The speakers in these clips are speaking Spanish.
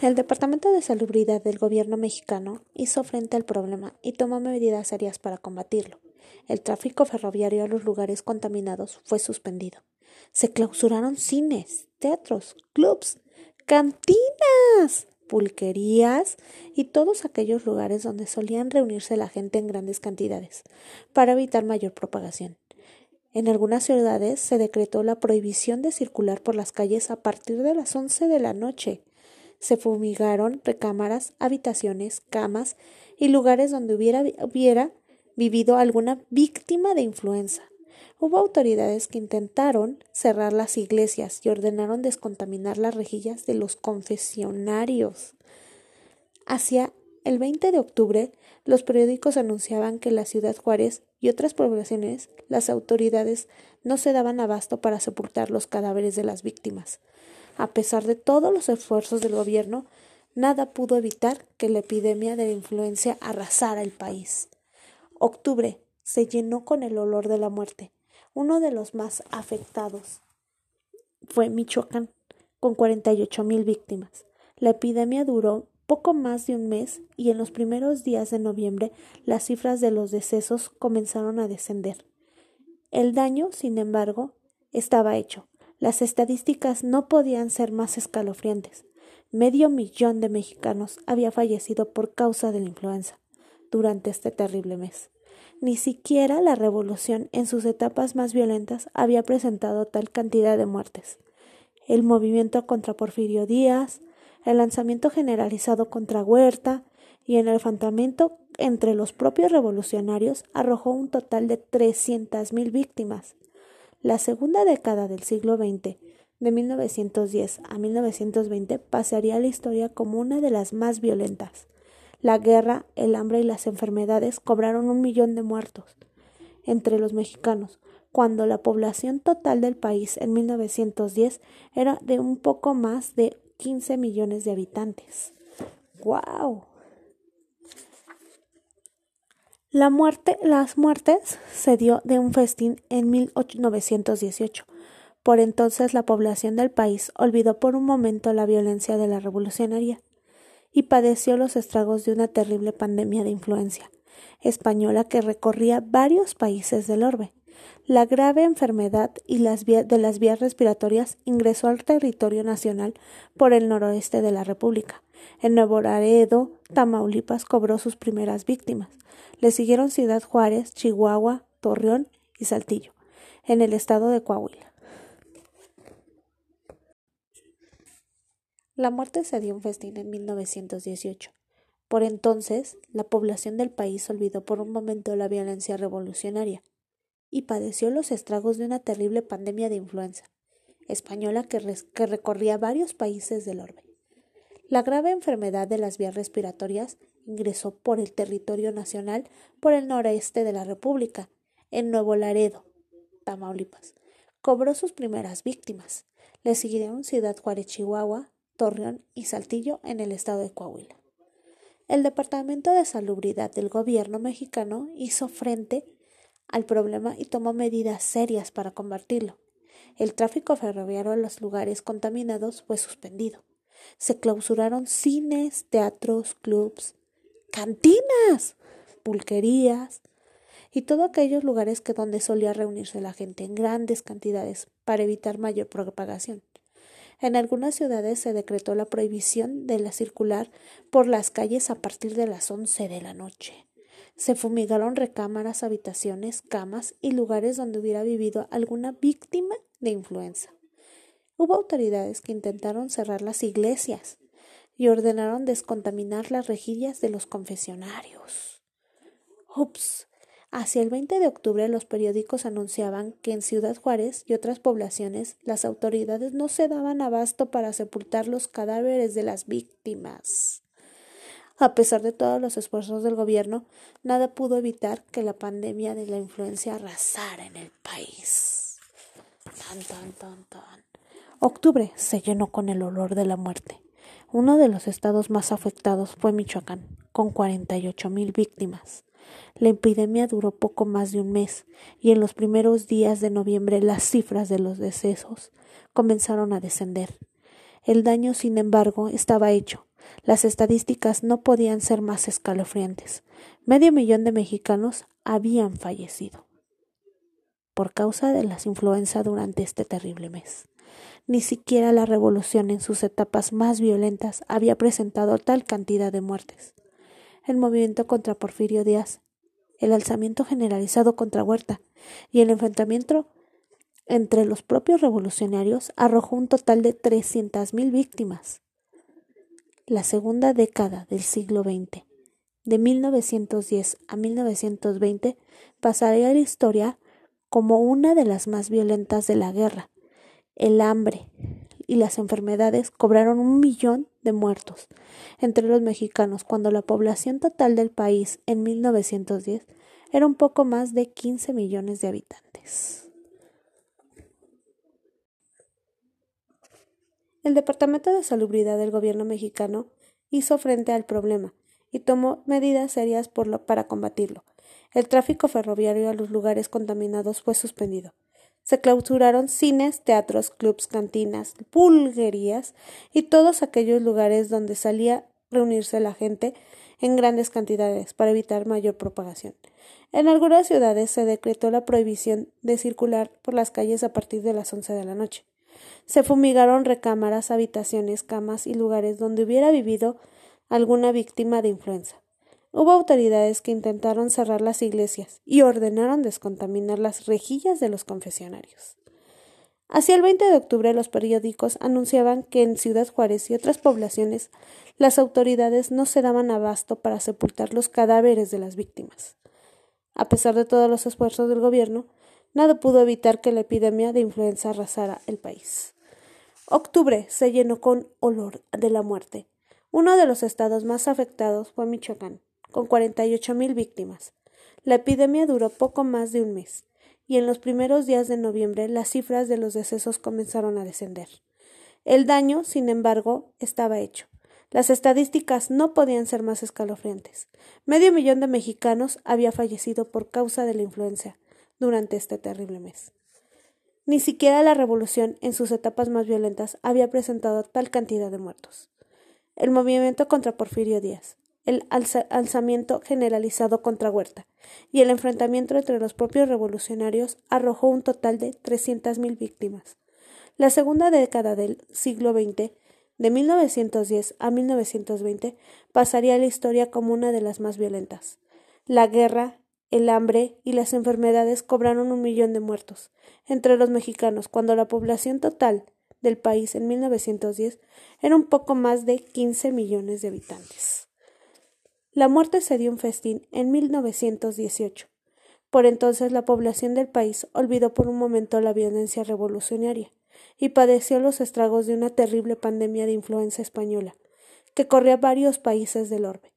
El Departamento de Salubridad del gobierno mexicano hizo frente al problema y tomó medidas serias para combatirlo. El tráfico ferroviario a los lugares contaminados fue suspendido. Se clausuraron cines, teatros, clubs, cantinas, pulquerías y todos aquellos lugares donde solían reunirse la gente en grandes cantidades para evitar mayor propagación. En algunas ciudades se decretó la prohibición de circular por las calles a partir de las once de la noche se fumigaron recámaras, habitaciones, camas y lugares donde hubiera, vivido alguna víctima de influenza. Hubo autoridades que intentaron cerrar las iglesias y ordenaron descontaminar las rejillas de los confesionarios. Hacia el 20 de octubre, los periódicos anunciaban que en la ciudad Juárez y otras poblaciones las autoridades no se daban abasto para sepultar los cadáveres de las víctimas. A pesar de todos los esfuerzos del gobierno, nada pudo evitar que la epidemia de la influencia arrasara el país. Octubre se llenó con el olor de la muerte. Uno de los más afectados fue Michoacán, con 48 mil víctimas. La epidemia duró poco más de un mes y en los primeros días de noviembre las cifras de los decesos comenzaron a descender. El daño, sin embargo, estaba hecho. Las estadísticas no podían ser más escalofriantes. Medio millón de mexicanos había fallecido por causa de la influenza durante este terrible mes. Ni siquiera la revolución en sus etapas más violentas había presentado tal cantidad de muertes. El movimiento contra Porfirio Díaz, el lanzamiento generalizado contra Huerta y el enfrentamiento entre los propios revolucionarios arrojó un total de trescientas mil víctimas. La segunda década del siglo XX, de 1910 a 1920, pasaría a la historia como una de las más violentas. La guerra, el hambre y las enfermedades cobraron un millón de muertos entre los mexicanos, cuando la población total del país en 1910 era de un poco más de 15 millones de habitantes. ¡Wow! La muerte, las muertes se dio de un festín en 1918. Por entonces la población del país olvidó por un momento la violencia de la revolucionaria y padeció los estragos de una terrible pandemia de influencia española que recorría varios países del orbe. La grave enfermedad y las de las vías respiratorias ingresó al territorio nacional por el noroeste de la República. En Nuevo Laredo, Tamaulipas cobró sus primeras víctimas. Le siguieron Ciudad Juárez, Chihuahua, Torreón y Saltillo, en el estado de Coahuila. La muerte se dio un festín en 1918. Por entonces, la población del país olvidó por un momento la violencia revolucionaria y padeció los estragos de una terrible pandemia de influenza española que, que recorría varios países del orbe. La grave enfermedad de las vías respiratorias ingresó por el territorio nacional por el noreste de la República, en Nuevo Laredo, Tamaulipas. Cobró sus primeras víctimas. Le siguieron Ciudad Juárez, Chihuahua, Torreón y Saltillo en el estado de Coahuila. El Departamento de Salubridad del gobierno mexicano hizo frente al problema y tomó medidas serias para combatirlo. El tráfico ferroviario a los lugares contaminados fue suspendido. Se clausuraron cines, teatros, clubs, cantinas, pulquerías y todos aquellos lugares que donde solía reunirse la gente en grandes cantidades para evitar mayor propagación. En algunas ciudades se decretó la prohibición de la circular por las calles a partir de las once de la noche. Se fumigaron recámaras, habitaciones, camas y lugares donde hubiera vivido alguna víctima de influenza. Hubo autoridades que intentaron cerrar las iglesias, y ordenaron descontaminar las rejillas de los confesionarios. Ups. Hacia el 20 de octubre los periódicos anunciaban que en Ciudad Juárez y otras poblaciones las autoridades no se daban abasto para sepultar los cadáveres de las víctimas. A pesar de todos los esfuerzos del gobierno, nada pudo evitar que la pandemia de la influencia arrasara en el país. Tan, tan, tan, tan. Octubre se llenó con el olor de la muerte. Uno de los estados más afectados fue Michoacán, con 48 mil víctimas. La epidemia duró poco más de un mes y en los primeros días de noviembre las cifras de los decesos comenzaron a descender. El daño, sin embargo, estaba hecho. Las estadísticas no podían ser más escalofriantes. Medio millón de mexicanos habían fallecido por causa de las influenza durante este terrible mes. Ni siquiera la revolución en sus etapas más violentas había presentado tal cantidad de muertes. El movimiento contra Porfirio Díaz, el alzamiento generalizado contra Huerta y el enfrentamiento entre los propios revolucionarios arrojó un total de 300.000 víctimas. La segunda década del siglo XX, de 1910 a 1920, pasaría a la historia como una de las más violentas de la guerra. El hambre y las enfermedades cobraron un millón de muertos entre los mexicanos cuando la población total del país en 1910 era un poco más de 15 millones de habitantes. El Departamento de Salubridad del gobierno mexicano hizo frente al problema y tomó medidas serias para combatirlo. El tráfico ferroviario a los lugares contaminados fue suspendido. Se clausuraron cines, teatros, clubs, cantinas, pulguerías y todos aquellos lugares donde salía reunirse la gente en grandes cantidades para evitar mayor propagación. En algunas ciudades se decretó la prohibición de circular por las calles a partir de las once de la noche. Se fumigaron recámaras, habitaciones, camas y lugares donde hubiera vivido alguna víctima de influenza. Hubo autoridades que intentaron cerrar las iglesias y ordenaron descontaminar las rejillas de los confesionarios. Hacia el 20 de octubre los periódicos anunciaban que en Ciudad Juárez y otras poblaciones las autoridades no se daban abasto para sepultar los cadáveres de las víctimas. A pesar de todos los esfuerzos del gobierno, nada pudo evitar que la epidemia de influenza arrasara el país. Octubre se llenó con olor de la muerte. Uno de los estados más afectados fue Michoacán con 48 mil víctimas. La epidemia duró poco más de un mes, y en los primeros días de noviembre las cifras de los decesos comenzaron a descender. El daño, sin embargo, estaba hecho. Las estadísticas no podían ser más escalofriantes. Medio millón de mexicanos había fallecido por causa de la influenza durante este terrible mes. Ni siquiera la revolución, en sus etapas más violentas, había presentado tal cantidad de muertos. El movimiento contra Porfirio Díaz, el alzamiento generalizado contra Huerta y el enfrentamiento entre los propios revolucionarios arrojó un total de 300.000 víctimas. La segunda década del siglo XX, de 1910 a 1920, pasaría a la historia como una de las más violentas. La guerra, el hambre y las enfermedades cobraron un millón de muertos entre los mexicanos cuando la población total del país en 1910 era un poco más de 15 millones de habitantes. La muerte se dio un festín en 1918. Por entonces la población del país olvidó por un momento la violencia revolucionaria y padeció los estragos de una terrible pandemia de influenza española que corría varios países del orbe.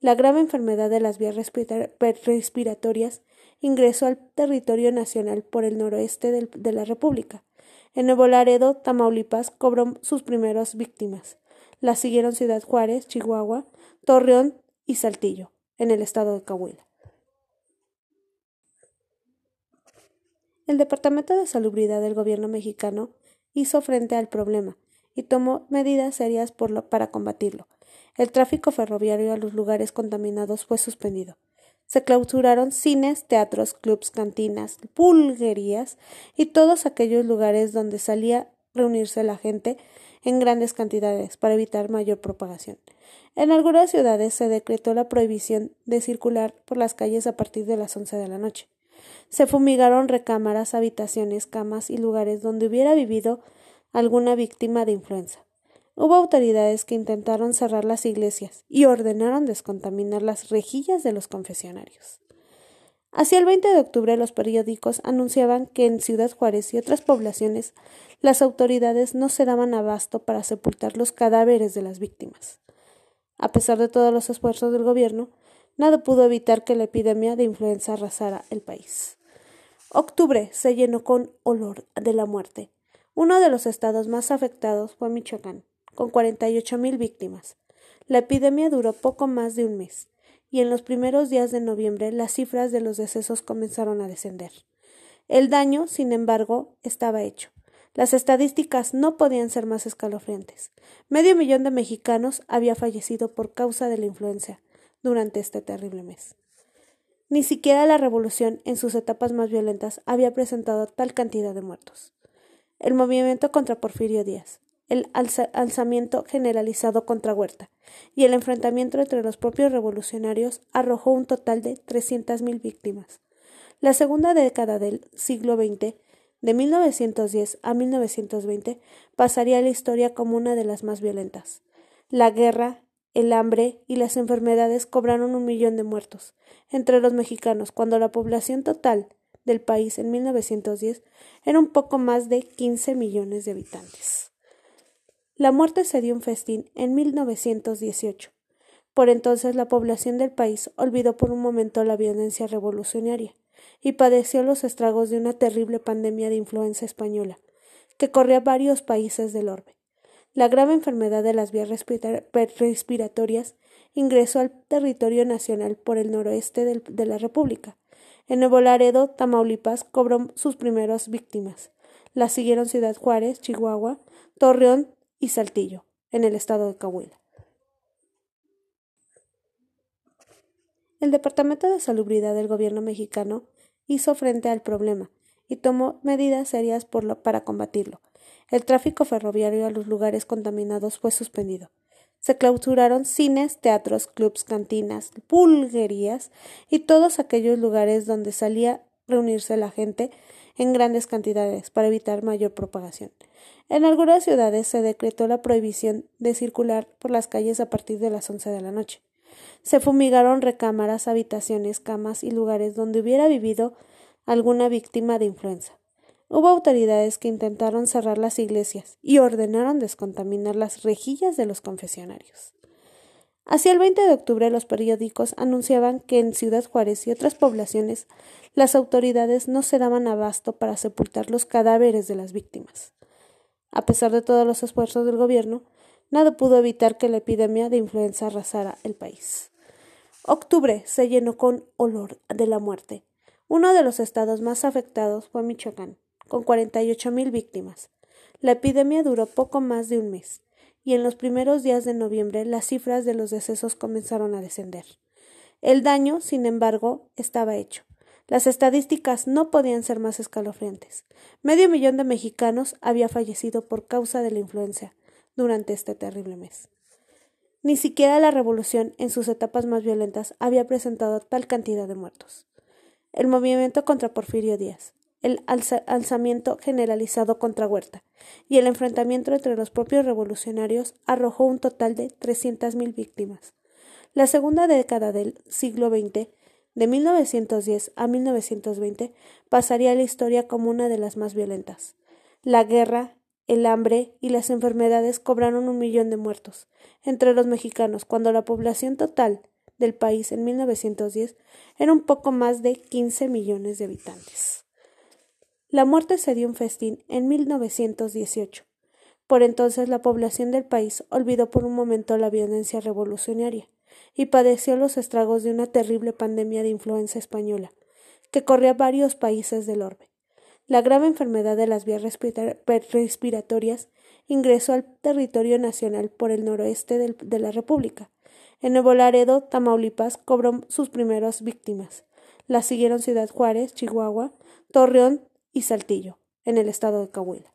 La grave enfermedad de las vías respiratorias ingresó al territorio nacional por el noroeste de la República. En Nuevo Laredo, Tamaulipas, cobró sus primeras víctimas. La siguieron Ciudad Juárez, Chihuahua, Torreón, y Saltillo, en el estado de Coahuila. El Departamento de Salubridad del gobierno mexicano hizo frente al problema y tomó medidas serias para combatirlo. El tráfico ferroviario a los lugares contaminados fue suspendido. Se clausuraron cines, teatros, clubs, cantinas, pulguerías y todos aquellos lugares donde salía reunirse la gente en grandes cantidades para evitar mayor propagación. En algunas ciudades se decretó la prohibición de circular por las calles a partir de las once de la noche. Se fumigaron recámaras, habitaciones, camas y lugares donde hubiera vivido alguna víctima de influenza. Hubo autoridades que intentaron cerrar las iglesias y ordenaron descontaminar las rejillas de los confesionarios. Hacia el 20 de octubre los periódicos anunciaban que en Ciudad Juárez y otras poblaciones las autoridades no se daban abasto para sepultar los cadáveres de las víctimas. A pesar de todos los esfuerzos del gobierno, nada pudo evitar que la epidemia de influenza arrasara el país. Octubre se llenó con olor de la muerte. Uno de los estados más afectados fue Michoacán, con 48 mil víctimas. La epidemia duró poco más de un mes, y en los primeros días de noviembre las cifras de los decesos comenzaron a descender. El daño, sin embargo, estaba hecho. Las estadísticas no podían ser más escalofriantes. Medio millón de mexicanos había fallecido por causa de la influenza durante este terrible mes. Ni siquiera la revolución, en sus etapas más violentas, había presentado tal cantidad de muertos. El movimiento contra Porfirio Díaz, el alzamiento generalizado contra Huerta y el enfrentamiento entre los propios revolucionarios arrojó un total de 300.000 víctimas. La segunda década del siglo XX, de 1910 a 1920, pasaría a la historia como una de las más violentas. La guerra, el hambre y las enfermedades cobraron un millón de muertos entre los mexicanos, cuando la población total del país en 1910 era un poco más de 15 millones de habitantes. La muerte se dio un festín en 1918. Por entonces la población del país olvidó por un momento la violencia revolucionaria y padeció los estragos de una terrible pandemia de influenza española que corría varios países del orbe. La grave enfermedad de las vías respiratorias ingresó al territorio nacional por el noroeste de la República. En Nuevo Laredo, Tamaulipas, cobró sus primeras víctimas. La siguieron Ciudad Juárez, Chihuahua, Torreón y Saltillo, en el estado de Coahuila. El Departamento de Salubridad del gobierno mexicano hizo frente al problema y tomó medidas serias para combatirlo. El tráfico ferroviario a los lugares contaminados fue suspendido. Se clausuraron cines, teatros, clubs, cantinas, pulguerías y todos aquellos lugares donde salía reunirse la gente en grandes cantidades para evitar mayor propagación. En algunas ciudades se decretó la prohibición de circular por las calles a partir de las once de la noche. Se fumigaron recámaras, habitaciones, camas y lugares donde hubiera vivido alguna víctima de influenza. Hubo autoridades que intentaron cerrar las iglesias y ordenaron descontaminar las rejillas de los confesionarios. Hacia el 20 de octubre los periódicos anunciaban que en Ciudad Juárez y otras poblaciones las autoridades no se daban abasto para sepultar los cadáveres de las víctimas. A pesar de todos los esfuerzos del gobierno, nada pudo evitar que la epidemia de influenza arrasara el país. Octubre se llenó con olor de la muerte. Uno de los estados más afectados fue Michoacán con 48.000 víctimas. La epidemia duró poco más de un mes, y en los primeros días de noviembre las cifras de los decesos comenzaron a descender. El daño, sin embargo, estaba hecho. Las estadísticas no podían ser más escalofriantes. Medio millón de mexicanos había fallecido por causa de la influenza durante este terrible mes. Ni siquiera la revolución, en sus etapas más violentas, había presentado tal cantidad de muertos. El movimiento contra Porfirio Díaz, el alzamiento generalizado contra Huerta y el enfrentamiento entre los propios revolucionarios arrojó un total de 300.000 víctimas. La segunda década del siglo XX, de 1910 a 1920, pasaría a la historia como una de las más violentas. La guerra, el hambre y las enfermedades cobraron un millón de muertos entre los mexicanos cuando la población total del país en 1910 era un poco más de 15 millones de habitantes. La muerte se dio un festín en 1918. Por entonces la población del país olvidó por un momento la violencia revolucionaria y padeció los estragos de una terrible pandemia de influenza española que corría varios países del orbe. La grave enfermedad de las vías respiratorias ingresó al territorio nacional por el noroeste de la República. En Nuevo Laredo, Tamaulipas, cobró sus primeras víctimas. La siguieron Ciudad Juárez, Chihuahua, Torreón, y Saltillo, en el estado de Coahuila.